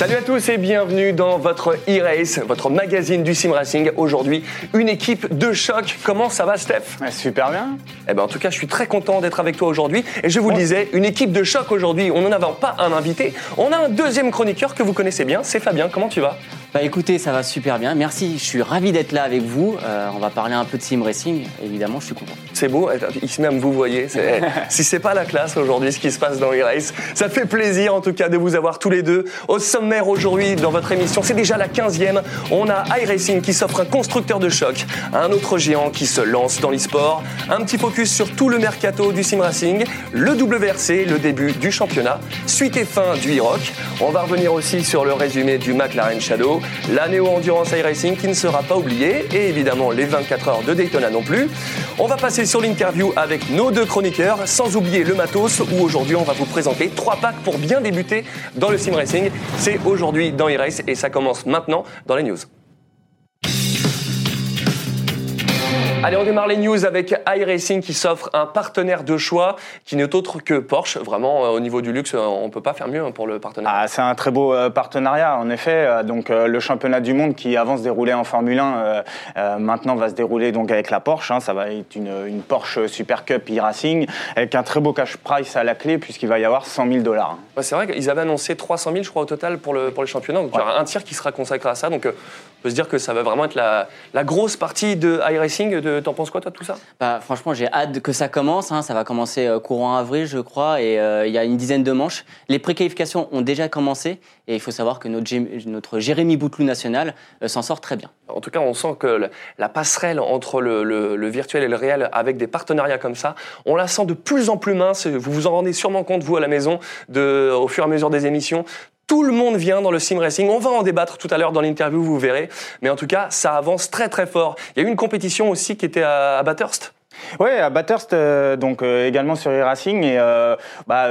Salut à tous et bienvenue dans votre e-race, votre magazine du sim racing. Aujourd'hui, une équipe de choc. Comment ça va, Steph? Super bien. Eh ben, en tout cas, je suis très content d'être avec toi aujourd'hui. Et je vous le disais, une équipe de choc aujourd'hui. On n'en avait pas un invité. On a un deuxième chroniqueur que vous connaissez bien. C'est Fabien. Comment tu vas? Bah écoutez, ça va super bien. Merci, je suis ravi d'être là avec vous. Euh, on va parler un peu de sim racing. Évidemment, je suis content. C'est beau. Ici même, vous voyez. si c'est pas la classe aujourd'hui, ce qui se passe dans e-race, ça fait plaisir en tout cas de vous avoir tous les deux au sommaire aujourd'hui dans votre émission. C'est déjà la 15e. On a iRacing qui s'offre un constructeur de choc, un autre géant qui se lance dans l'e-sport, un petit focus sur tout le mercato du sim racing, le WRC, le début du championnat, suite et fin du e-rock. On va revenir aussi sur le résumé du McLaren Shadow, la Neo Endurance iRacing qui ne sera pas oubliée et évidemment les 24 heures de Daytona non plus. On va passer sur l'interview avec nos deux chroniqueurs, sans oublier le matos où aujourd'hui on va vous présenter trois packs pour bien débuter dans le sim racing. C'est aujourd'hui dans e-race et ça commence maintenant dans les news. Allez, on démarre les news avec iRacing qui s'offre un partenaire de choix qui n'est autre que Porsche. Vraiment, euh, au niveau du luxe, euh, on peut pas faire mieux hein, pour le partenaire. Ah, c'est un très beau euh, partenariat, en effet. Donc, le championnat du monde qui avant se déroulait en Formule 1, euh, euh, maintenant va se dérouler donc avec la Porsche. hein. Ça va être une, une Porsche Super Cup e-Racing avec un très beau cash price à la clé puisqu'il va y avoir 100 000 dollars. Ouais, c'est vrai qu'ils avaient annoncé 300 000, je crois, au total pour le, pour le championnat. Donc, il y aura un tiers qui sera consacré à ça. Donc, on peut se dire que ça va vraiment être la, la grosse partie de iRacing. De- T'en penses quoi, toi, tout ça? Bah, franchement, j'ai hâte que ça commence. hein. Ça va commencer euh, courant avril, je crois, et euh, il y a une dizaine de manches. Les préqualifications ont déjà commencé, et il faut savoir que notre, Jé- notre Jérémy Bouteloup national euh, s'en sort très bien. En tout cas, on sent que la passerelle entre le, le- le virtuel et le réel, avec des partenariats comme ça, on la sent de plus en plus mince. Vous vous en rendez sûrement compte, vous, à la maison, de, au fur et à mesure des émissions. Tout le monde vient dans le sim racing. On va en débattre tout à l'heure dans l'interview, vous verrez. Mais en tout cas, ça avance très très fort. Il y a eu une compétition aussi qui était à, à Bathurst. Ouais, à Bathurst, euh, donc euh, également sur e-Racing. Et euh, bah,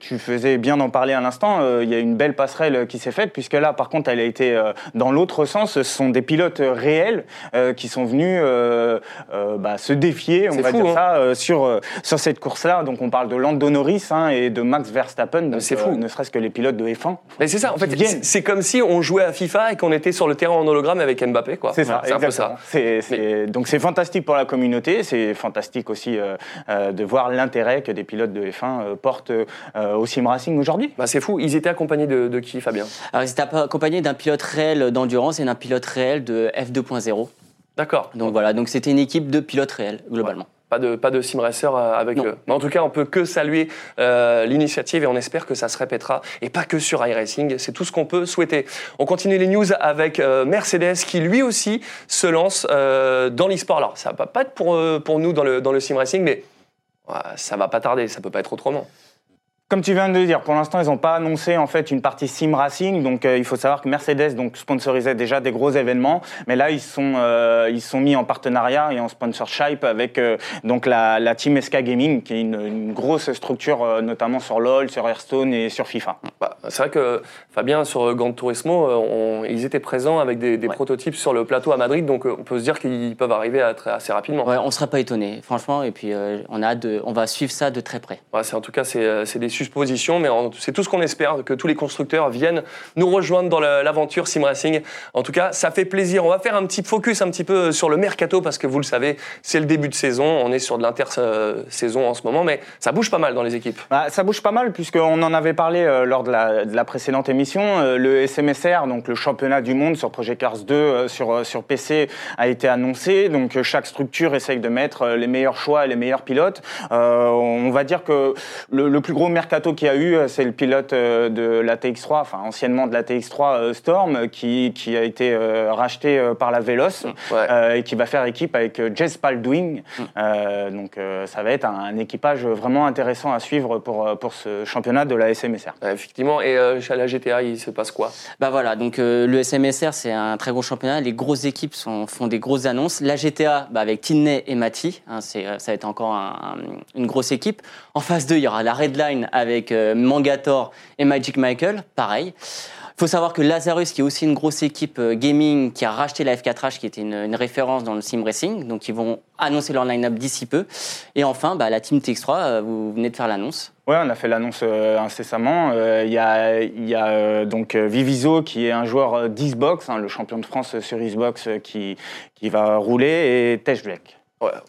tu faisais bien d'en parler à l'instant. Il y a une belle passerelle qui s'est faite, puisque là, par contre, elle a été dans l'autre sens. Ce sont des pilotes réels qui sont venus bah, se défier, on va fou, dire hein. ça, sur, sur cette course-là. Donc on parle de Lando Norris hein, et de Max Verstappen. C'est fou. ne serait-ce que les pilotes de F1. Mais c'est ça, en fait, c'est- comme si on jouait à FIFA et qu'on était sur le terrain en hologramme avec Mbappé, quoi. C'est ça, C'est un peu ça. C'est- Donc c'est fantastique pour la communauté, c'est fantastique aussi euh, euh, de voir l'intérêt que des pilotes de F1 euh, portent euh, au sim racing aujourd'hui. Bah, c'est fou. Ils étaient accompagnés de, de qui, Fabien? Alors, ils étaient accompagnés d'un pilote réel d'endurance et d'un pilote réel de F2.0. D'accord. Donc voilà, donc c'était une équipe de pilotes réels, globalement. Pas de, pas de sim racer euh, avec Non. eux. Mais en tout cas, on peut que saluer euh, l'initiative et on espère que ça se répétera. Et pas que sur iRacing, c'est tout ce qu'on peut souhaiter. On continue les news avec euh, Mercedes qui lui aussi se lance euh, dans l'e-sport. Alors, ça va pas être pour, pour nous dans le, dans le sim racing, mais ça va pas tarder, ça peut pas être autrement. Comme tu viens de le dire, pour l'instant, ils n'ont pas annoncé en fait une partie sim racing. Donc, euh, il faut savoir que Mercedes donc sponsorisait déjà des gros événements, mais là, ils sont euh, ils sont mis en partenariat et en sponsorship avec euh, donc la, la team SK Gaming, qui est une, une grosse structure, euh, notamment sur LoL, sur Hearthstone et sur FIFA. Bah, c'est vrai que Fabien, sur Grand Turismo, on- ils étaient présents avec des, des Ouais. prototypes sur le plateau à Madrid, donc on peut se dire qu'ils peuvent arriver à très- assez rapidement. Ouais, on ne serait pas étonné, franchement, et puis euh, on, a hâte de, on va suivre ça de très près. Ouais, c'est en tout cas c'est c'est des suppositions, mais c'est tout ce qu'on espère que tous les constructeurs viennent nous rejoindre dans la- l'aventure sim racing. En tout cas, ça fait plaisir. On va faire un petit focus un petit peu sur le mercato parce que vous le savez, c'est le début de saison. On est sur de l'inter-saison en ce moment, mais ça bouge pas mal dans les équipes. Bah, ça bouge pas mal puisqu'on en avait parlé euh, lors de la, de la précédente émission. Euh, le SMSR, donc le championnat du monde sur Project Cars 2 euh, sur, sur PC, a été annoncé. Donc chaque structure essaye de mettre les meilleurs choix et les meilleurs pilotes. On va dire que le, le plus gros mercato mercato qu'il y a eu, c'est le pilote de la TX3, enfin anciennement de la TX3 Storm, qui, qui a été racheté par la Veloz et qui va faire équipe avec Jess Baldwin. Mm. donc ça va être un, équipage vraiment intéressant à suivre pour, pour ce championnat de la SMSR. effectivement, et à la GTA, il se passe quoi? Bah voilà, donc le SMSR, c'est un très gros championnat. Les grosses équipes sont, font des grosses annonces. La GTA, bah avec Tinney et Mati, hein, ça va être encore une grosse équipe. En phase 2, il y aura la Redline avec euh, Mangator et Magic Michael, pareil. Il faut savoir que Lazarus, qui est aussi une grosse équipe euh, gaming, qui a racheté la F4H, qui était une, référence dans le sim racing, donc ils vont annoncer leur line-up d'ici peu. Et enfin, bah, la Team TX3, euh, vous venez de faire l'annonce. Oui, on a fait l'annonce incessamment. Il y a, donc Viviso, qui est un joueur d'Xbox, hein, le champion de France sur Xbox, qui, qui va rouler, et Tej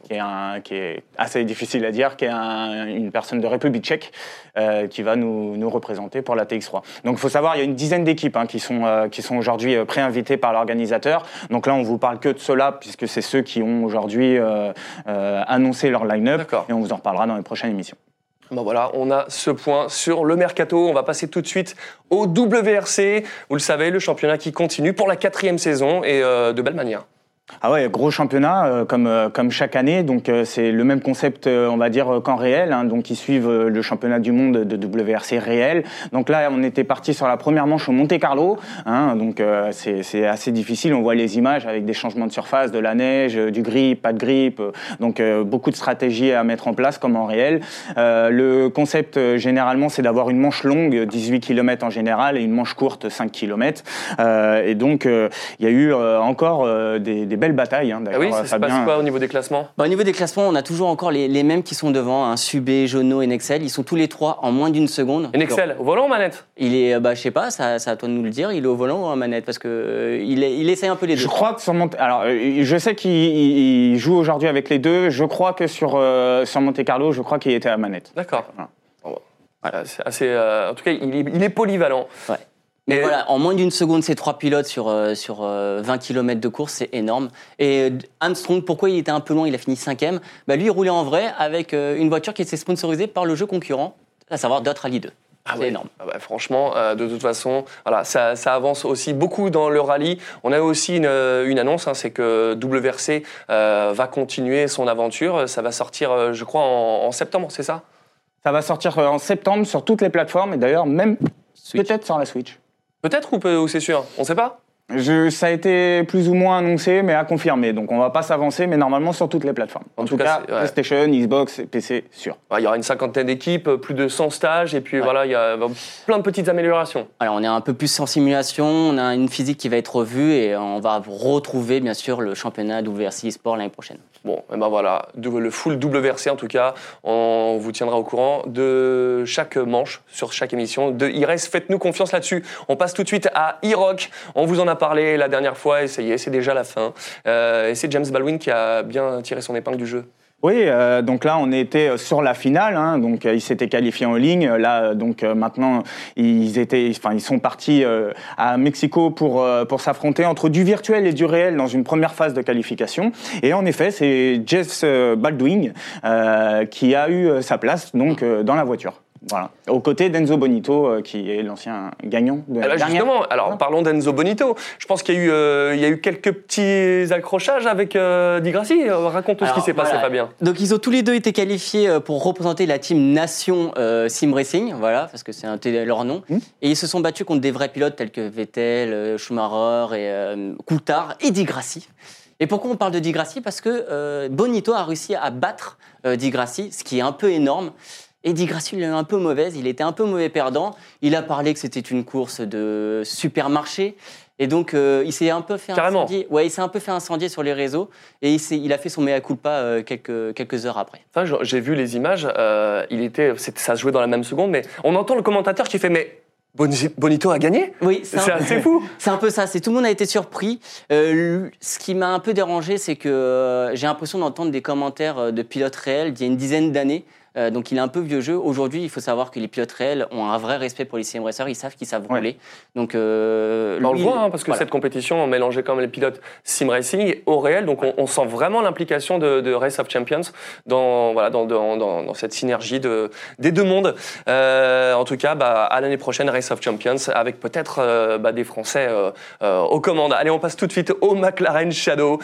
qui, est un, qui, est assez difficile à dire, qui est une personne de République tchèque euh, qui va nous, nous, représenter pour la TX3. Donc il faut savoir, il y a une dizaine d'équipes hein, qui sont, euh, qui sont aujourd'hui euh, préinvitées par l'organisateur. Donc là, on vous parle que de cela, puisque c'est ceux qui ont aujourd'hui annoncé leur line-up, et on vous en reparlera dans les prochaines émissions. Bon voilà, on a ce point sur le mercato. On va passer tout de suite au WRC. Vous le savez, le championnat qui continue pour la quatrième saison et de belle manière. Ah ouais, gros championnat euh, comme euh, comme chaque année, donc euh, c'est le même concept, on va dire qu'en réel. Hein, donc ils suivent le championnat du monde de WRC réel. Donc là, on était parti sur la première manche au Monte Carlo. Hein, donc c'est assez difficile. On voit les images avec des changements de surface, de la neige, du grip, pas de grip. donc beaucoup de stratégies à mettre en place comme en réel. le concept généralement, c'est d'avoir une manche longue, 18 km en général, et une manche courte, 5 km. et donc il y a eu encore des belles batailles. Hein, ah oui, ça se passe quoi au niveau des classements bah, Au niveau des classements, on a toujours encore les, les mêmes qui sont devant, hein, Subé, Jono et Nexel. Ils sont tous les trois en moins d'une seconde. Et Nexel, au volant ou manette? Il est, bah, je sais pas, ça, ça à toi de nous le dire. Il est au volant ou en manette? Parce que euh, il, il essaie un peu les deux. Je crois que sur Monte... Alors, euh, je sais qu'il joue aujourd'hui avec les deux. Je crois que sur, euh, sur Monte Carlo, je crois qu'il était à manette. D'accord. Voilà. assez, en tout cas, il est, il est polyvalent. Ouais. Mais voilà, en moins d'une seconde, ces trois pilotes sur, euh, sur 20 euh, km de course, c'est énorme. Et euh, Armstrong, pourquoi il était un peu loin Il a fini cinquième? Bah, lui, il roulait en vrai avec une voiture qui était sponsorisée par le jeu concurrent, à savoir Dot Rally 2. Ah c'est énorme. Ah bah, franchement, de toute façon, voilà, ça, ça, avance aussi beaucoup dans le rallye. On a aussi une, une annonce, hein, c'est que WRC va continuer son aventure. Ça va sortir, je crois, en, en septembre, c'est ça? Ça va sortir en septembre sur toutes les plateformes et d'ailleurs même peut-être sur la Switch. Peut-être ou, c'est sûr On ne sait pas je, ça a été plus ou moins annoncé, mais à confirmer. Donc on va pas s'avancer, mais normalement sur toutes les plateformes. En, tout, cas, PlayStation, Xbox, PC, sûr. Il y aura une cinquantaine d'équipes, plus de 100 stages, et puis voilà, il y a plein de petites améliorations. Alors on est un peu plus en simulation, on a une physique qui va être revue, et on va retrouver bien sûr le championnat WRC Sport l'année prochaine. Bon, et ben voilà, le full WRC en tout cas, on vous tiendra au courant de chaque manche sur chaque émission de IRES. Faites-nous confiance là-dessus. On passe tout de suite à e-rock. On vous en a parlé la dernière fois et c'est déjà la fin. Euh, et c'est James Baldwin qui a bien tiré son épingle du jeu. Oui, euh, donc là on était sur la finale, hein, donc euh, ils s'étaient qualifiés en ligne. Là, donc maintenant ils étaient, enfin ils sont partis à Mexico pour pour s'affronter entre du virtuel et du réel dans une première phase de qualification. Et en effet, c'est Jeff Baldwin qui a eu sa place donc dans la voiture. Voilà. Aux côtés d'Enzo Bonito, euh, qui est l'ancien gagnant de la eh ben, Justement, alors parlons d'Enzo Bonito. Je pense qu'il y, a eu, euh, il y a eu quelques petits accrochages avec euh, Di Grassi. raconte tout ce qui s'est passé, Fabien. Donc ils ont tous les deux été qualifiés pour représenter la team Nation Sim Racing, voilà, parce que c'est leur nom. Hmm. Et ils se sont battus contre des vrais pilotes tels que Vettel, Schumacher et Coulthard et Di Grassi. Et pourquoi on parle de Di Grassi? Parce que Bonito a réussi à battre Di Grassi, ce qui est un peu énorme. Eddie Grassi, il est un peu mauvaise, il était un peu mauvais perdant. Il a parlé que c'était une course de supermarché. Et donc, euh, il s'est un peu fait incendier. Ouais, il s'est un peu fait incendier sur les réseaux et il, il a fait son mea culpa euh, quelques, quelques heures après. Enfin, j'ai vu les images. Euh, il était, ça se jouait dans la même seconde, mais on entend le commentateur qui fait mais. Bonito a gagné? Oui, c'est assez fou. C'est un peu ça. C'est tout le monde a été surpris. ce qui m'a un peu dérangé, c'est que j'ai l'impression d'entendre des commentaires de pilotes réels d'il y a une dizaine d'années Euh, donc il est un peu vieux jeu. Aujourd'hui, il faut savoir que les pilotes réels ont un vrai respect pour les sim racers. Ils savent qu'ils savent Ouais. rouler. Donc euh, Bah, on le voit, hein, parce que voilà. cette compétition, on mélangeait quand même les pilotes sim racing au réel, donc on, on sent vraiment l'implication de, de Race of Champions dans, voilà, dans, dans, dans, dans cette synergie de, des deux mondes. Euh, en tout cas, bah, à l'année prochaine, Race of Champions, avec peut-être bah, des Français aux commandes. Allez, on passe tout de suite au McLaren Shadow,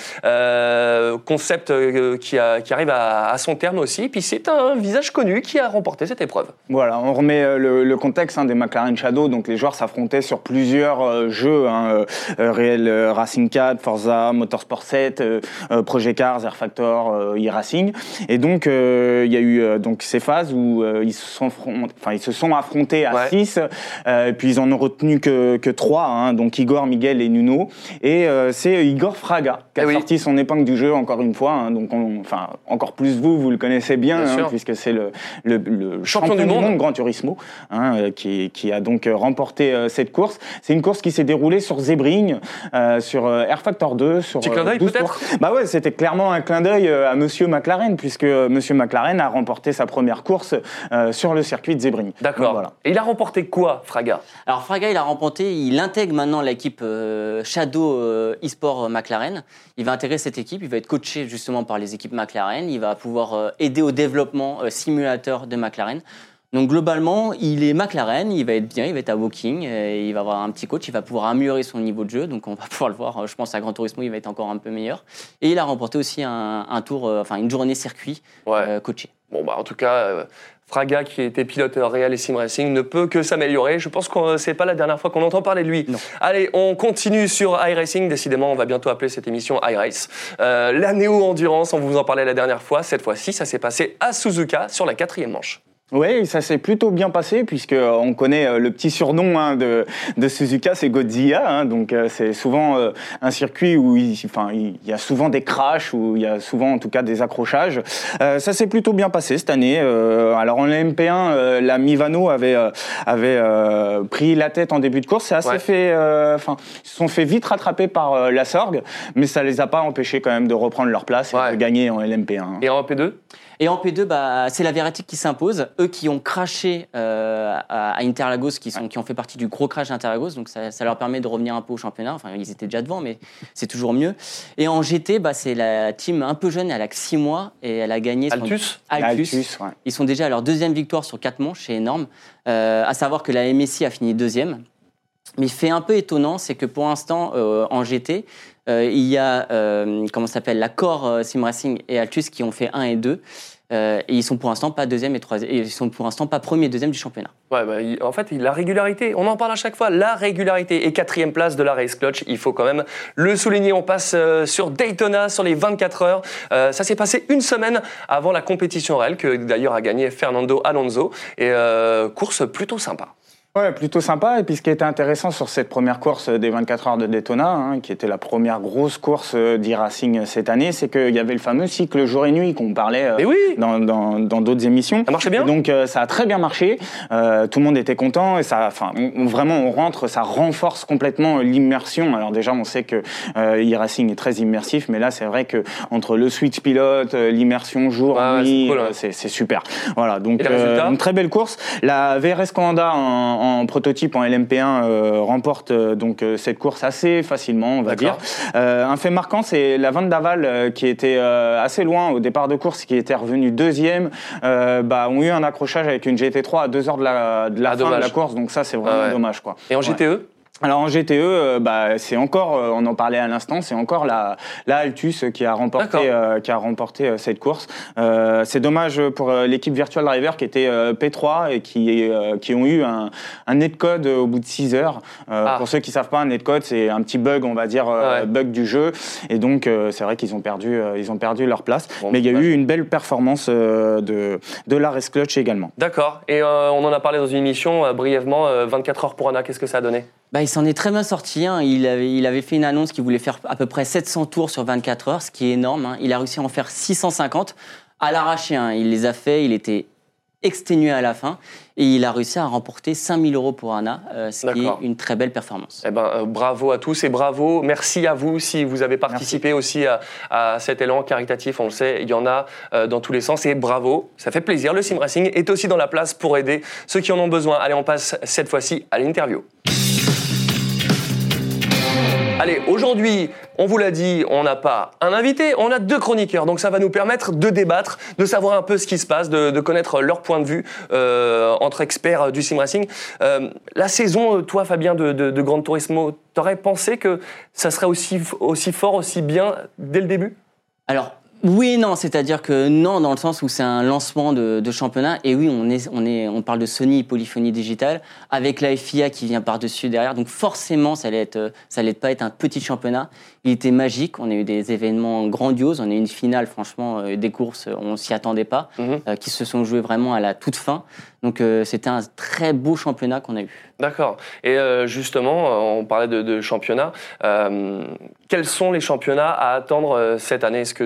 concept qui, a- qui arrive à, à son terme aussi. Puis c'est un visage connu qui a remporté cette épreuve. Voilà, on remet euh, le, le contexte hein, des McLaren Shadow. Donc les joueurs s'affrontaient sur plusieurs euh, jeux, hein, euh, Real Racing 4, Forza, Motorsport 7, euh, euh, Project Cars, Air Factor, euh, e-Racing. Et donc euh, il y a eu euh, donc ces phases où euh, ils se sont, affron- enfin ils se sont affrontés à Ouais. 6 et puis ils en ont retenu que que trois, hein, donc Igor, Miguel et Nuno. Et euh, c'est Igor Fraga qui a Eh oui. sorti son épingle du jeu encore une fois. hein, donc on- enfin encore plus vous, vous le connaissez bien, hein, puisque c'est le, le, le Champion du monde. Gran Turismo, hein, euh, qui, qui a donc euh, remporté euh, cette course. C'est une course qui s'est déroulée sur Sebring, euh, sur Air Factor 2, sur Petit clin d'œil, 12 peut-être. Bah ouais, c'était clairement un clin d'œil à Monsieur McLaren, puisque Monsieur McLaren a remporté sa première course euh, sur le circuit de Sebring. D'accord. Voilà. Et il a remporté quoi, Fraga? Alors Fraga, il a remporté, il intègre maintenant l'équipe euh, Shadow euh, eSport McLaren. Il va intégrer cette équipe, il va être coaché justement par les équipes McLaren. Il va pouvoir euh, aider au développement euh, simulateur de McLaren. Donc globalement, il est McLaren, il va être bien, il va être à Woking, et il va avoir un petit coach, il va pouvoir améliorer son niveau de jeu. Donc on va pouvoir le voir, euh, je pense à Gran Turismo, il va être encore un peu meilleur. Et il a remporté aussi un, un tour, euh, enfin une journée circuit Ouais. euh, coaché. Bon, bah, en tout cas, euh, Fraga, qui était pilote Real et Sim Racing, ne peut que s'améliorer. Je pense que c'est pas la dernière fois qu'on entend parler de lui. Non. Allez, on continue sur iRacing. Décidément, on va bientôt appeler cette émission iRace. Euh, la Néo Endurance, on vous en parlait la dernière fois. Cette fois-ci, ça s'est passé à Suzuka sur la quatrième manche. Oui, ça s'est plutôt bien passé puisque euh, on connaît euh, le petit surnom hein, de, de Suzuka, c'est Godzilla. hein, donc euh, c'est souvent euh, un circuit où il, enfin, il y a souvent des crashs, où il y a souvent en tout cas des accrochages. Euh, ça s'est plutôt bien passé cette année. Euh, alors en MP1, euh, la Mivano avait euh, avait euh, pris la tête en début de course. C'est assez Ouais. fait, euh, enfin, ils se sont fait vite rattraper par la Sorgue, mais ça les a pas empêchés quand même de reprendre leur place et de gagner en LMP1. hein. Et en P2 Et en P2, bah, c'est la Verretic qui s'impose. Eux qui ont craché euh, à à Interlagos, qui, sont, qui ont fait partie du gros crash d'Interlagos, donc ça, ça leur permet de revenir un peu au championnat. Enfin, ils étaient déjà devant, mais c'est toujours mieux. Et en GT, bah, c'est la team un peu jeune, elle a que 6 mois et elle a gagné. son- Altus Altus. Altus, ouais. Ils sont déjà à leur deuxième victoire sur 4 manches, c'est énorme. Euh, à savoir que la MSI a fini deuxième. Mais fait un peu étonnant, c'est que pour l'instant, euh, en GT, euh, il y a, euh, comment s'appelle, la Core euh, Sim Racing et Altus qui ont fait 1 et 2. Euh, et ils sont pour l'instant pas deuxième et troisième, ils sont pour l'instant pas premier et deuxième du championnat. Ouais, bah, en fait, la régularité, on en parle à chaque fois, la régularité. Et quatrième place de la Race Clutch, il faut quand même le souligner. On passe sur Daytona, sur les 24 heures. Ça s'est passé une semaine avant la compétition réelle, que d'ailleurs a gagné Fernando Alonso. Et course plutôt sympa. Ouais, plutôt sympa. Et puis ce qui était intéressant sur cette première course des 24 heures de Daytona, hein, qui était la première grosse course euh, d'e-racing cette année, c'est qu'il y avait le fameux cycle jour et nuit qu'on parlait euh, oui dans dans- dans d'autres émissions. Ça marchait bien Et donc euh, ça a très bien marché. Euh, tout le monde était content et ça, enfin, vraiment on rentre, ça renforce complètement l'immersion. Alors déjà, on sait que euh, e-racing est très immersif, mais là c'est vrai que entre le switch pilote, euh, l'immersion jour ouais, nuit, c'est cool, ouais. euh, c'est c'est super. Voilà, donc une très belle course. La VRS Canada en, en prototype en LMP1 euh, remporte euh, donc euh, cette course assez facilement, on va dire. Un fait marquant, c'est la Van Daval qui était assez loin au départ de course, qui était revenu deuxième. Bah, ont eu un accrochage avec une GT3 à deux heures de la, de la Ah, fin de la course, donc ça c'est vraiment Ah ouais. dommage quoi. Et en. GTE Alors en GTE, euh, bah, c'est encore, euh, on en parlait à l'instant, c'est encore la, la Altus qui a remporté, euh, qui a remporté cette course. Euh, c'est dommage pour l'équipe Virtual Driver qui était euh, P3 et qui, euh, qui ont eu un, un netcode au bout de 6 heures. Ah. Pour ceux qui savent pas, un netcode c'est un petit bug, on va dire Ouais. bug du jeu. Et donc euh, c'est vrai qu'ils ont perdu, ils ont perdu leur place. Bon, Mais il y a dommage. eu une belle performance de de la Clutch également. D'accord. Et euh, on en a parlé dans une émission brièvement. euh, 24 heures pour Anna, qu'est-ce que ça a donné? Bah, il s'en est très bien sorti. hein. Il, avait, il avait fait une annonce qu'il voulait faire à peu près 700 tours sur 24 heures, ce qui est énorme. hein. Il a réussi à en faire 650 à l'arraché. hein. Il les a fait. Il était exténué à la fin et il a réussi à remporter 5000 euros pour Anna, euh, ce qui est une très belle performance. Eh ben, euh, bravo à tous et bravo. Merci à vous si vous avez participé aussi à, à cet élan caritatif. On le sait, il y en a euh, dans tous les sens et bravo. Ça fait plaisir. Le Sim Racing est aussi dans la place pour aider ceux qui en ont besoin. Allez, on passe cette fois-ci à l'interview. Allez, aujourd'hui, on vous l'a dit, on n'a pas un invité, on a deux chroniqueurs. Donc ça va nous permettre de débattre, de savoir un peu ce qui se passe, de, connaître leur point de vue euh, entre experts euh, du sim racing. Euh, la saison, toi Fabien de, de, de Turismo, t'aurais pensé que ça serait aussi, aussi fort, aussi bien dès le début? Alors, oui et non, c'est-à-dire que non, dans le sens où c'est un lancement de, de championnat, et oui, on, est, on, est, on parle de Sony Polyphonie Digitale, avec la FIA qui vient par-dessus derrière, donc forcément, ça allait, être, euh, ça allait pas être un petit championnat. Il était magique, on a eu des événements grandioses, on a eu une finale, franchement, euh, des courses, on s'y attendait pas, Mhm. euh, qui se sont jouées vraiment à la toute fin. Donc euh, c'était un très beau championnat qu'on a eu. D'accord. Et euh, justement, euh, on parlait de, championnat. Euh, quels sont les championnats à attendre cette année? Est-ce que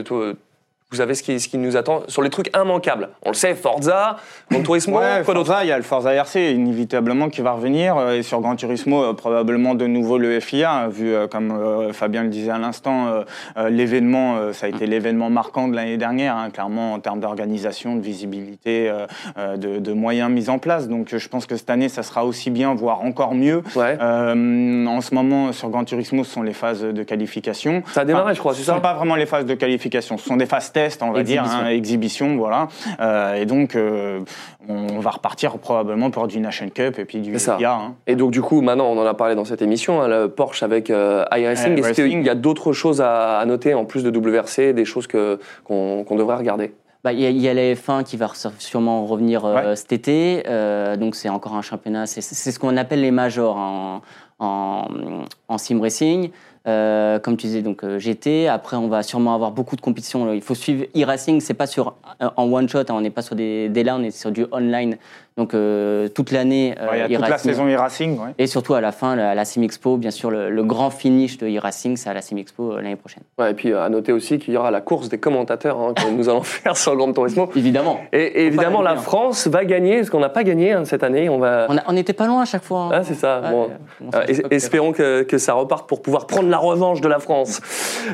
vous avez ce qui, ce qui nous attend sur les trucs immanquables. On le sait, Forza, Gran Turismo, Ouais, quoi d'autre Forza, il y a le Forza RC inévitablement qui va revenir euh, et sur Gran Turismo euh, probablement de nouveau le FIA hein, vu euh, comme Fabien le disait à l'instant l'événement ça a été l'événement marquant de l'année dernière hein, clairement en termes d'organisation de visibilité de, de moyens mis en place. Donc je pense que cette année ça sera aussi bien voire encore mieux. Ouais. En ce moment sur Gran Turismo ce sont les phases de qualification. Ça a démarré, je crois, c'est ce ne ça sont pas vraiment les phases de qualification ce sont des phases tests on va dire Exhibition. hein, exhibition voilà Euh, et donc euh, on va repartir probablement pour du Nation Cup et puis du ça. FIA. hein. Et donc, du coup, maintenant, on en a parlé dans cette émission, hein, le Porsche avec euh, iRacing. Est-ce qu'il y a d'autres choses à, à noter en plus de WRC, des choses que- qu'on devrait regarder? Bah, Il y, a- il y a la F1 qui va re- sûrement revenir euh, Ouais. cet été. euh, donc c'est encore un championnat. C'est c'est ce qu'on appelle les majors en, en, en sim racing. Euh, comme tu disais, donc euh, GT. Après, on va sûrement avoir beaucoup de compétitions. Il faut suivre e-racing. C'est pas sur euh, en one shot. hein, on n'est pas sur des, LAN, on est sur du online. Donc euh, toute l'année. euh, Ouais, il y a toute la saison e-racing. ouais. Et surtout à la fin, la, la Sim Expo, bien sûr, le, le grand finish de e-racing, c'est à la Sim Expo euh, l'année prochaine. ouais, Et puis, euh, à noter aussi qu'il y aura la course des commentateurs hein, que nous allons faire sur le Gran Turismo. Évidemment. Et, et évidemment, la. France va gagner, parce qu'on n'a pas gagné hein, cette année. On va... N'était pas loin à chaque fois. hein. Ah, c'est ça. Ouais, Bon. on Euh, s'en es- fout pas, espérons que, que ça reparte pour pouvoir prendre la revanche de la France.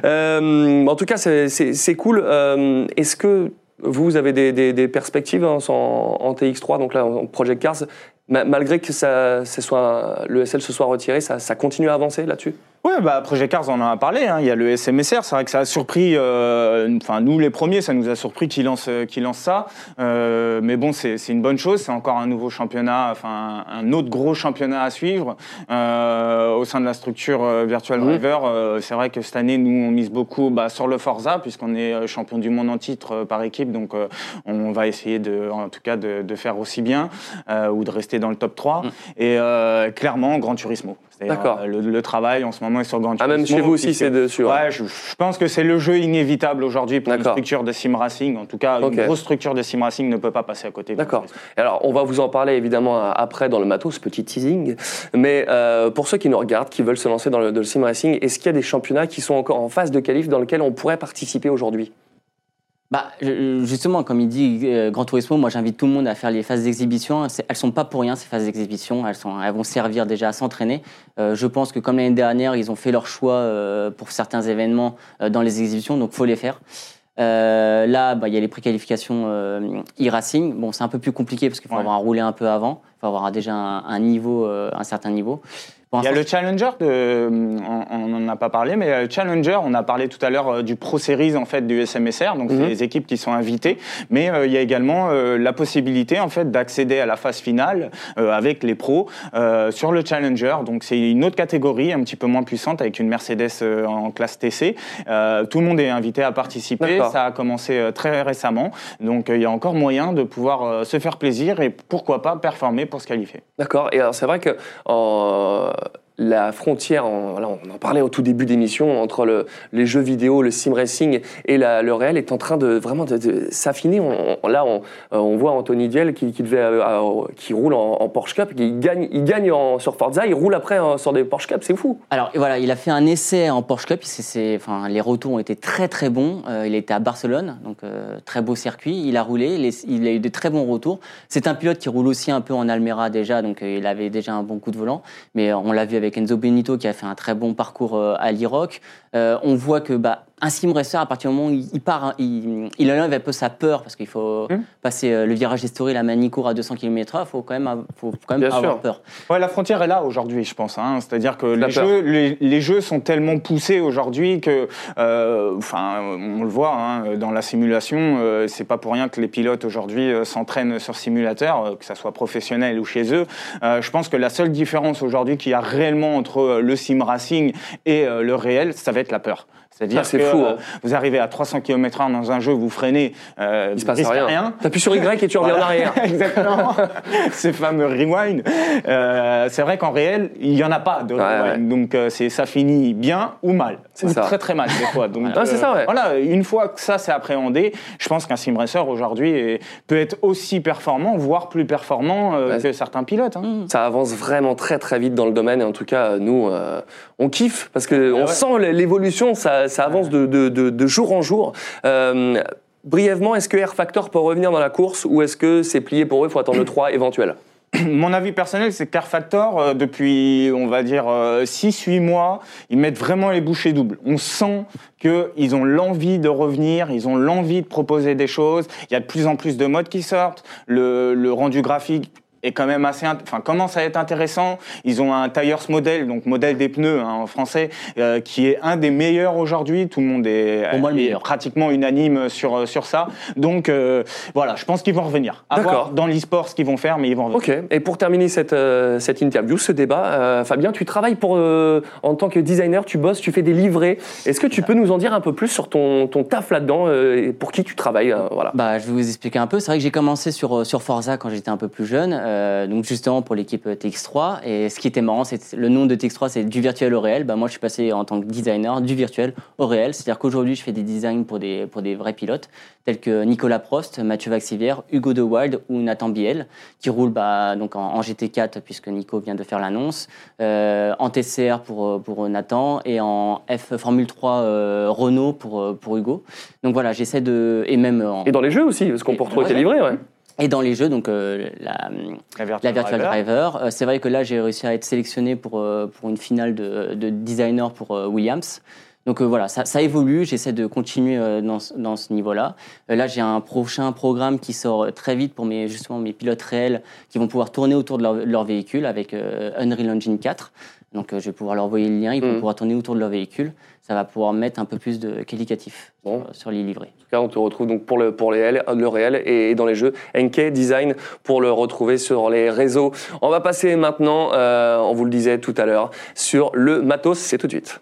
Euh, en tout cas, c'est- cool. Euh, Est-ce que vous, avez des, perspectives hein, en, en TX3, donc là, en Project Cars. Ma- Malgré que ça, soit, le SL se soit retiré, ça continue à avancer là-dessus? Ouais, bah, Project Cars, on en a parlé. hein. Il y a le SMSR. C'est vrai que ça a surpris. euh, Enfin, nous, les premiers, ça nous a surpris qu'ils lancent, qu'ils lancent ça. Euh, mais bon, c'est c'est une bonne chose. C'est encore un nouveau championnat, enfin, un autre gros championnat à suivre euh, au sein de la structure euh, Virtual. Driver. Euh, c'est vrai que cette année, nous, on mise beaucoup bah, sur le Forza, puisqu'on est euh, champion du monde en titre euh, par équipe. Donc, euh, on va essayer, de, en tout cas, de, de faire aussi bien euh, ou de rester dans le top 3. Mhm. Et euh, clairement, Grand Turismo. D'accord. euh, Le, le travail en ce moment est sur Grand Ah, même Turismo, chez vous aussi, c'est dessus. Ouais, je, je pense que c'est le jeu inévitable aujourd'hui pour une structure de sim racing. En tout cas, Ok. une grosse structure de sim racing ne peut pas passer à côté. D'accord. Turismo. Et Alors, on va vous en parler évidemment après dans le matos, petit teasing. Mais euh, pour ceux qui nous regardent, qui veulent se lancer dans le, dans le sim racing, est-ce qu'il y a des championnats qui sont encore en phase de qualif dans lesquels on pourrait participer aujourd'hui? Bah, justement, comme il dit euh, Grand Turismo, moi j'invite tout le monde à faire les phases d'exhibition. Elles sont pas pour rien ces phases d'exhibition. Elles, sont, elles vont servir déjà à s'entraîner. Euh, je pense que comme l'année dernière, ils ont fait leur choix euh, pour certains événements euh, dans les exhibitions, donc faut les faire. Euh, là, bah, il y a les préqualifications euh, e-racing. Bon, c'est un peu plus compliqué parce qu'il faut Ouais. avoir roulé un peu avant. Il faut avoir déjà un, un niveau, euh, un certain niveau. Il y a le Challenger, de, on n'en a pas parlé, mais euh, Challenger, on a parlé tout à l'heure euh, du Pro Series en fait du SMSR, donc Mhm. c'est les équipes qui sont invitées, mais euh, il y a également euh, la possibilité en fait d'accéder à la phase finale euh, avec les pros euh, sur le Challenger, donc c'est une autre catégorie un petit peu moins puissante avec une Mercedes euh, en classe TC. Euh, tout le monde est invité à participer, ça a commencé euh, très récemment, donc euh, il y a encore moyen de pouvoir euh, se faire plaisir et pourquoi pas performer pour se qualifier. D'accord. Et alors, c'est vrai que la frontière, on en parlait au tout début d'émission, entre le- les jeux vidéo, le sim racing et le réel est en train de vraiment de, s'affiner. Là, on, euh, on voit Anthony Diel qui, euh, roule en, Porsche Cup, qui gagne, il gagne sur Forza, il roule après euh, sur des Porsche Cup, c'est fou. Alors voilà, il a fait un essai en Porsche Cup. Les retours ont été très très bons. Euh, il était à Barcelone, donc très beau circuit. Il a roulé, il a eu de très bons retours. C'est un pilote qui roule aussi un peu en Almera déjà, donc il avait déjà un bon coup de volant. Mais on l'a vu avec Enzo Benito qui a fait un très bon parcours euh, à l'Iroc. Euh, on voit que bah, un sim racer, à partir du moment où il, part, il, il enlève un peu sa peur parce qu'il faut Hum. passer euh, le virage d'Estoril à Manicourt à 200 km/h. Il faut quand même, av- faut quand même Bien pas avoir sûr. peur. Ouais, la frontière est là aujourd'hui, je pense. hein. C'est-à-dire que La les jeux, les, les jeux sont tellement poussés aujourd'hui que, euh, enfin, on le voit hein, dans la simulation. euh, c'est pas pour rien que les pilotes aujourd'hui euh, s'entraînent sur simulateur, euh, que ça soit professionnel ou chez eux. Euh, je pense que la seule différence aujourd'hui qu'il y a réellement entre le sim racing et euh, le réel, ça va être la peur. C'est-à-dire que fou, hein. euh, vous arrivez à 300 km/h dans un jeu, vous freinez, euh, Il se passe risquez rien. T'appuies sur Y et tu reviens en arrière. Exactement. Ces fameux rewind. Euh, c'est vrai qu'en réel, il n'y en a pas de Ouais, rewind. Donc euh, c'est ça finit bien ou mal. C'est Ou ça. Très très mal des fois. Donc, Ah, c'est ça, ouais. Voilà, une fois que ça c'est appréhendé, je pense qu'un sim racer aujourd'hui peut être aussi performant, voire plus performant que certains pilotes. hein. Ça avance vraiment très très vite dans le domaine et en tout cas nous on kiffe parce que on sent l'évolution, ça, ça avance de, de- de- jour en jour. Euh, brièvement, est-ce que Air Factor peut revenir dans la course ou est-ce que c'est plié pour eux, il faut attendre le 3 éventuel? Mon avis personnel, c'est que Car Factor, euh, depuis, on va dire, 6-8 mois, ils mettent vraiment les bouchées doubles. On sent qu'ils ont l'envie de revenir, ils ont l'envie de proposer des choses. Il y a de plus en plus de modes qui sortent. Le, le rendu graphique est quand même assez, enfin commence à être intéressant. Ils ont un tires model, donc modèle des pneus hein, en français, euh, qui est un des meilleurs aujourd'hui. Tout le monde est, Pour moi, le est meilleur. pratiquement unanime sur sur ça. Donc euh, voilà, je pense qu'ils vont revenir. À D'accord. voir dans l'e-sport ce qu'ils vont faire, mais ils vont revenir. Ok. Et pour terminer cette, euh, cette interview, ce débat, euh, Fabien, tu travailles pour, euh, en tant que designer, tu bosses, tu fais des livrets. Est-ce que tu peux nous en dire un peu plus sur ton, ton taf là-dedans euh, et pour qui tu travailles euh, voilà. Bah, je vais vous expliquer un peu. C'est vrai que j'ai commencé sur, euh, sur Forza quand j'étais un peu plus jeune, euh, donc justement pour l'équipe TX3. Et ce qui était marrant, c'est le nom de TX3, c'est du virtuel au réel. Bah, moi, je suis passé en tant que designer du virtuel au réel. C'est-à-dire qu'aujourd'hui, je fais des designs pour des, pour des vrais pilotes, tels que Nicolas Prost, Mathieu Vaxivière, Hugo De Wild ou Nathan Biel, qui roulent bah, donc en, en GT4, puisque Nico vient de faire l'annonce, euh, en TCR pour, euh, pour Nathan et en F Formule 3 euh, Renault pour, pour Hugo. Donc voilà, j'essaie de. Et même en, Et dans les jeux aussi, parce qu'on peut retrouver tes livrets. Ouais. Et dans les jeux, donc euh, la, La Virtual, la Virtual Driver. Driver. Euh, c'est vrai que là, j'ai réussi à être sélectionné pour, euh, pour une finale de, de designer pour euh, Williams. Donc euh, voilà, ça, ça évolue, j'essaie de continuer euh, dans, ce- dans ce niveau-là. Euh, là, j'ai un prochain programme qui sort très vite pour mes, justement mes pilotes réels qui vont pouvoir tourner autour de leur, de leur véhicule avec Unreal Engine 4. Donc euh, je vais pouvoir leur envoyer le lien, ils vont Mm. pouvoir tourner autour de leur véhicule. Ça va pouvoir mettre un peu plus de qualificatif Bon. sur, sur les livrets. En tout cas, on te retrouve donc pour le, pour les L- le réel et dans les jeux. NK Design pour le retrouver sur les réseaux. On va passer maintenant, euh, on vous le disait tout à l'heure, sur le matos. C'est tout de suite.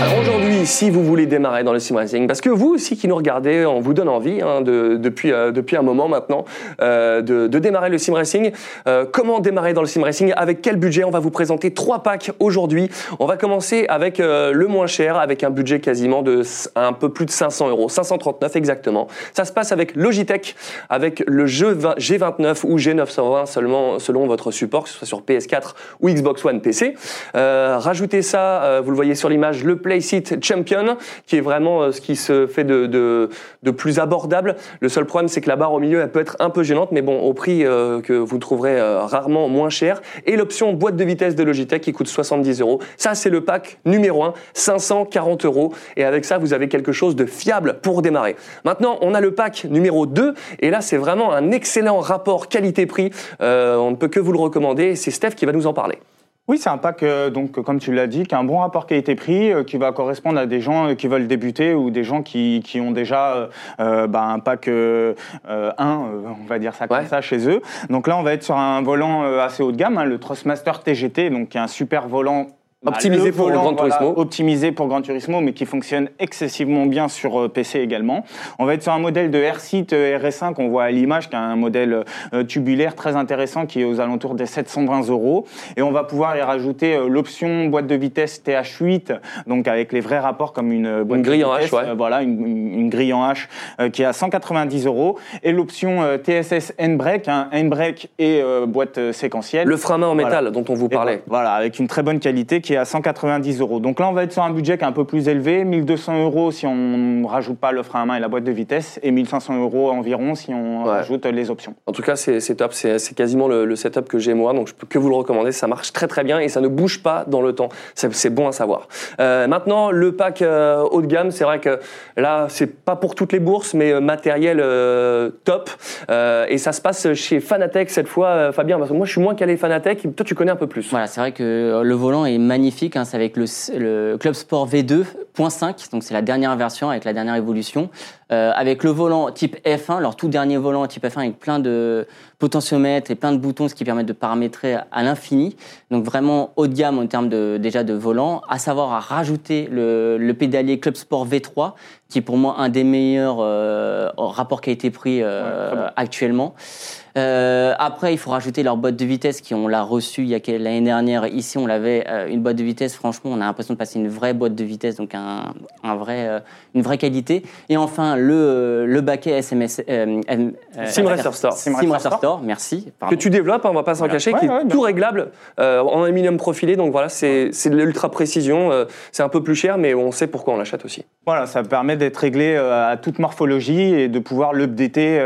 Alors aujourd'hui, si vous voulez démarrer dans le sim racing, parce que vous aussi qui nous regardez, on vous donne envie hein, de, depuis, euh, depuis un moment maintenant euh, de, de démarrer le sim racing. Euh, comment démarrer dans le sim racing? Avec quel budget? On va vous présenter trois packs aujourd'hui. On va commencer avec euh, le moins cher, avec un budget quasiment de un peu plus de 500 euros, 539 exactement. Ça se passe avec Logitech, avec le jeu 20 G29 ou G920 seulement selon votre support, que ce soit sur PS4 ou Xbox One PC. Euh, rajoutez ça, euh, vous le voyez sur l'image, le Playseat Champion, qui est vraiment euh, ce qui se fait de, plus abordable. Le seul problème, c'est que la barre au milieu, elle peut être un peu gênante, mais bon, au prix euh, que vous trouverez euh, rarement moins cher. Et l'option boîte de vitesse de Logitech qui coûte 70 euros. Ça, c'est le pack numéro 1, 540 euros. Et avec ça, vous avez quelque chose de fiable pour démarrer. Maintenant, on a le pack numéro 2. Et là, c'est vraiment un excellent rapport qualité-prix. On ne peut que vous le recommander. C'est Steph qui va nous en parler. Oui, c'est un pack, euh, donc, comme tu l'as dit, qui a un bon rapport qualité-prix, euh, qui va correspondre à des gens euh, qui veulent débuter ou des gens qui, qui ont déjà euh, euh, bah, un pack 1, on va dire ça comme Ouais. ça, chez eux. Donc là, on va être sur un volant euh, assez haut de gamme, hein, le Trustmaster TGT, donc qui est un super volant Optimisé pour le Gran voilà, Turismo. optimisé pour Gran Turismo, mais qui fonctionne excessivement bien sur euh, PC également. On va être sur un modèle de R-Seat euh, RS5 qu'on voit à l'image, qui est un modèle euh, tubulaire très intéressant, qui est aux alentours des 720 euros. Et on va pouvoir y rajouter l'option boîte de vitesse TH8, donc avec les vrais rapports comme une boîte Une grille de en vitesse, H, ouais. euh, voilà, une, grille en H qui est à 190 euros. Et l'option TSS N-Brake, un N-Brake et euh, boîte séquentielle. Le frein à main en Voilà. métal dont on vous Et parlait. Voilà, avec une très bonne qualité qui est à 190 euros. Donc là, on va être sur un budget qui est un peu plus élevé, 1200 euros si on ne rajoute pas le frein à main et la boîte de vitesse, et 1500 euros environ si on Ouais. rajoute les options. En tout cas, c'est c'est top. C'est c'est quasiment le, le setup que j'ai moi, donc je peux que vous le recommander. Ça marche très très bien et ça ne bouge pas dans le temps. C'est c'est bon à savoir. Euh, maintenant, le pack euh, haut de gamme, c'est vrai que là, c'est pas pour toutes les bourses, mais euh, matériel euh, top. Euh, et ça se passe chez Fanatec cette fois, euh, Fabien. Parce que moi, je suis moins calé Fanatec. Toi, tu connais un peu plus. Voilà, c'est vrai que le volant est magnifique. Hein, c'est avec le Club Sport V2.5, donc c'est la dernière version avec la dernière évolution. Euh, avec le volant type F1, leur tout dernier volant type F1 avec plein de potentiomètres et plein de boutons, ce qui permet de paramétrer à l'infini. Donc vraiment haut de gamme en termes de, déjà de volant. À savoir à rajouter le, le pédalier Club Sport V3, qui est pour moi un des meilleurs euh, rapports qualité-prix euh, Ouais, bon. actuellement. Euh, après, il faut rajouter leur boîte de vitesse qui on l'a reçue il y a quel- l'année dernière. Ici, on l'avait euh, une boîte de vitesse. Franchement, on a l'impression de passer une vraie boîte de vitesse, donc un, un vrai, euh, une vraie qualité. Et enfin, le, euh, le baquet SMS. euh, euh, Sim Racer Store. Sim Sim Racer Racer Store, merci. que tu développes, hein, on va pas s'en Voilà. cacher, Ouais, qui est ouais, tout réglable euh, en aluminium profilé. Donc voilà, c'est c'est de l'ultra précision. euh, c'est un peu plus cher, mais on sait pourquoi on l'achète aussi. Voilà, ça permet d'être réglé euh, à toute morphologie et de pouvoir l'updater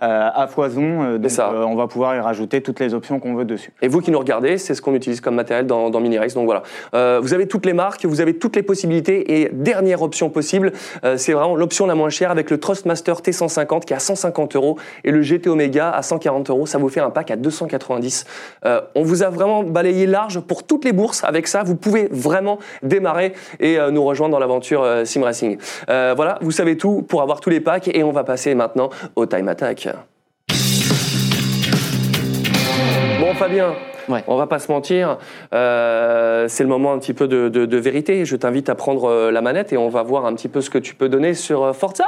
à foison. donc, ça. euh, on va pouvoir y rajouter toutes les options qu'on veut dessus. Et vous qui nous regardez, c'est ce qu'on utilise comme matériel dans, dans Mini Race. Donc voilà, Euh, vous avez toutes les marques, vous avez toutes les possibilités. Et dernière option possible, euh, c'est vraiment l'option la moins chère avec le Trustmaster T150 qui est à 150 euros et le GT Omega à 140 euros. Ça vous fait un pack à 290. Euh, on vous a vraiment balayé large pour toutes les bourses. Avec ça, vous pouvez vraiment démarrer et euh, nous rejoindre dans l'aventure euh, Sim Racing. Euh, voilà, vous savez tout pour avoir tous les packs et on va passer maintenant au Time Attack. Bon Fabien, Ouais. on va pas se mentir, euh, c'est le moment un petit peu de, de- de vérité. Je t'invite à prendre euh, la manette et on va voir un petit peu ce que tu peux donner sur euh, Forza.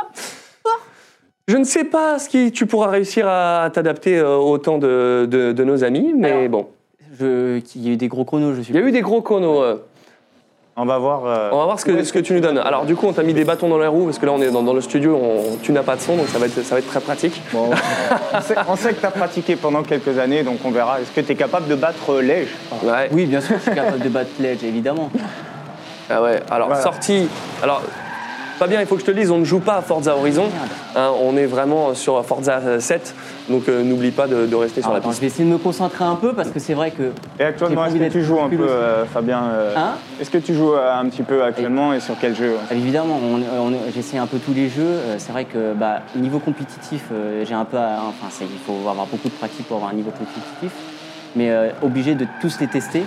Je ne sais pas ce qui tu pourras réussir à t'adapter au temps de, de- de nos amis, mais Alors. bon. Je, il y a eu des gros chronos, je suis. Il y a eu des gros chronos. euh. On va voir. euh, On va voir ce que, ce que tu nous donnes. Alors du coup, on t'a mis des bâtons dans les roues parce que là, on est dans, dans le studio, on, tu n'as pas de son, donc ça va être, ça va être très pratique. bon, on, sait, on sait que tu as pratiqué pendant quelques années, donc on verra. Est-ce que tu es capable de battre Lège Ouais. Oui, bien sûr, je suis capable de battre Pledge, évidemment. Ah ouais. Alors Voilà. sortie. Alors Fabien, il faut que je te le dise, on ne joue pas à Forza Horizon. Hein, on est vraiment sur Forza 7, donc euh, n'oublie pas de, de rester sur Alors, la attends, piste. je vais essayer de me concentrer un peu parce que c'est vrai que. Et actuellement, J'ai est-ce que tu joues un peu, euh, Fabien euh, Hein Est-ce que tu joues euh, un petit peu actuellement et sur quel jeu Ah, Évidemment, on, on- j'essaie un peu tous les jeux. Euh, C'est vrai que bah, niveau compétitif, euh, j'ai un peu, à- enfin, il faut avoir beaucoup de pratique pour avoir un niveau compétitif, mais euh, obligé de tous les tester.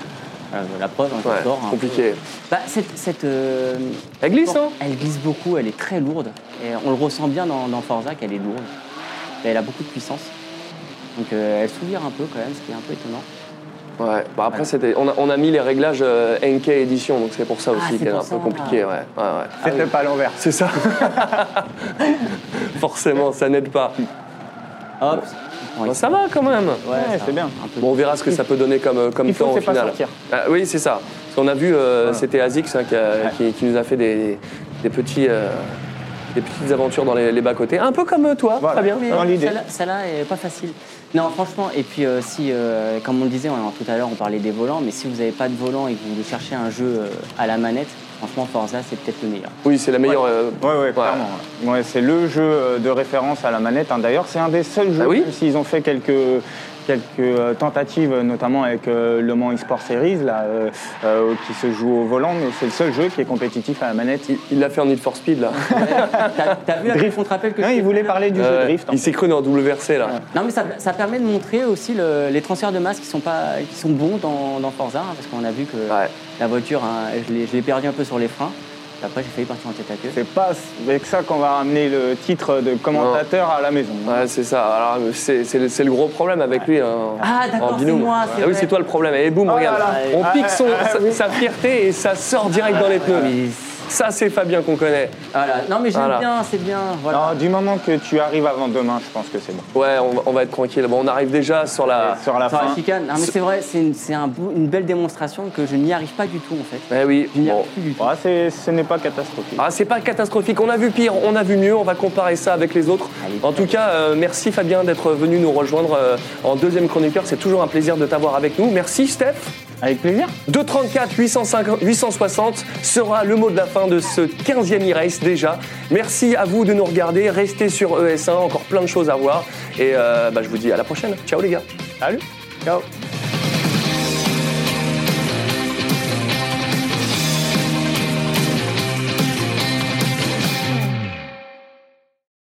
Voilà, la preuve, hein, Ouais, hein. compliqué. Bah, cette, cette, euh, Elle glisse, non elle glisse beaucoup, elle est très lourde, et on le ressent bien dans, dans Forza qu'elle est lourde. Et elle a beaucoup de puissance, donc euh, elle souvire un peu quand même, ce qui est un peu étonnant. Ouais. Bah, après, c'était, on, a, on a mis les réglages euh, NK édition, donc c'est pour ça aussi Ah, c'est qu'elle est un peu ça. compliqué. Ouais. Ouais, ouais. C'était pas à l'envers. C'est ça. Forcément, ça n'aide pas. Hop, Bon, ça va quand même. Ouais, c'est bien. Bon, on verra ce que ça peut donner comme, comme Il faut temps au pas final. sortir. Ah, oui, c'est ça. Parce qu'on a vu, euh, c'était Azix hein, qui, a- qui- qui nous a fait des, des petits, euh, des petites aventures dans les, les bas-côtés. Un peu comme euh, toi, Voilà. très bien. Oui. Celle-là, celle-là est pas facile. Non, franchement, et puis euh, si, euh, comme on le disait on- tout à l'heure, on parlait des volants, mais si vous n'avez pas de volant et que vous voulez chercher un jeu euh, à la manette, franchement, Forza, c'est peut-être le meilleur. Oui, c'est la meilleure. euh, Ouais, ouais, clairement. ouais. C'est le jeu euh, de référence à la manette. hein. D'ailleurs, c'est un des seuls jeux, Ah oui même s'ils ont fait quelques, quelques euh, tentatives, notamment avec euh, Le Mans eSport Series, là, euh, euh, qui se joue au volant, mais c'est le seul jeu qui est compétitif à la manette. il- l'a fait en Need for Speed, là. T'as vu Drift. la contre-appel que Non, il voulait parler du jeu Drift. il s'est cru dans WRC, là. Non, mais ça, ça permet de montrer aussi le- les transferts de masse qui sont, pas, qui sont bons dans, dans Forza, hein, parce qu'on a vu que Ouais. la voiture, hein, je l'ai je l'ai perdu un peu sur les freins. Après, j'ai failli partir en tête à queue. C'est pas avec ça qu'on va ramener le titre de commentateur à la maison. Ouais, c'est ça. Alors, c'est c'est le, c'est le gros problème avec lui. hein, Ah, d'accord, en c'est binôme. moi, c'est Ah oui, c'est toi le problème. Et boum, Oh regarde. là. On Ah, pique ah, son, ah, sa, oui. sa fierté et ça sort direct dans les pneus. Ça, c'est Fabien qu'on connaît. Voilà. Non, mais j'aime Voilà. bien, c'est bien. Voilà. Non, du moment que tu arrives avant demain, je pense que c'est bon. Ouais, on, va- on va être tranquille. Bon, on arrive déjà sur la. Sur la Sur la fin. chicane. Non, mais c'est vrai, c'est une, c'est un bout- une belle démonstration que je n'y arrive pas du tout, en fait. Eh oui. Je n'y Bon. arrive plus du tout. Ouais, c'est- ce n'est pas catastrophique. Ah, c'est pas catastrophique. On a vu pire, on a vu mieux. On va comparer ça avec les autres. Allez. En tout cas, euh, merci Fabien d'être venu nous rejoindre euh, en deuxième chroniqueur. C'est toujours un plaisir de t'avoir avec nous. Merci Steph. Avec plaisir. 234 850 860 sera le mot de la fin de ce 15e e-race déjà. Merci à vous de nous regarder. Restez sur ES1, encore plein de choses à voir. Et euh, bah, je vous dis à la prochaine. Ciao les gars. Salut. Ciao.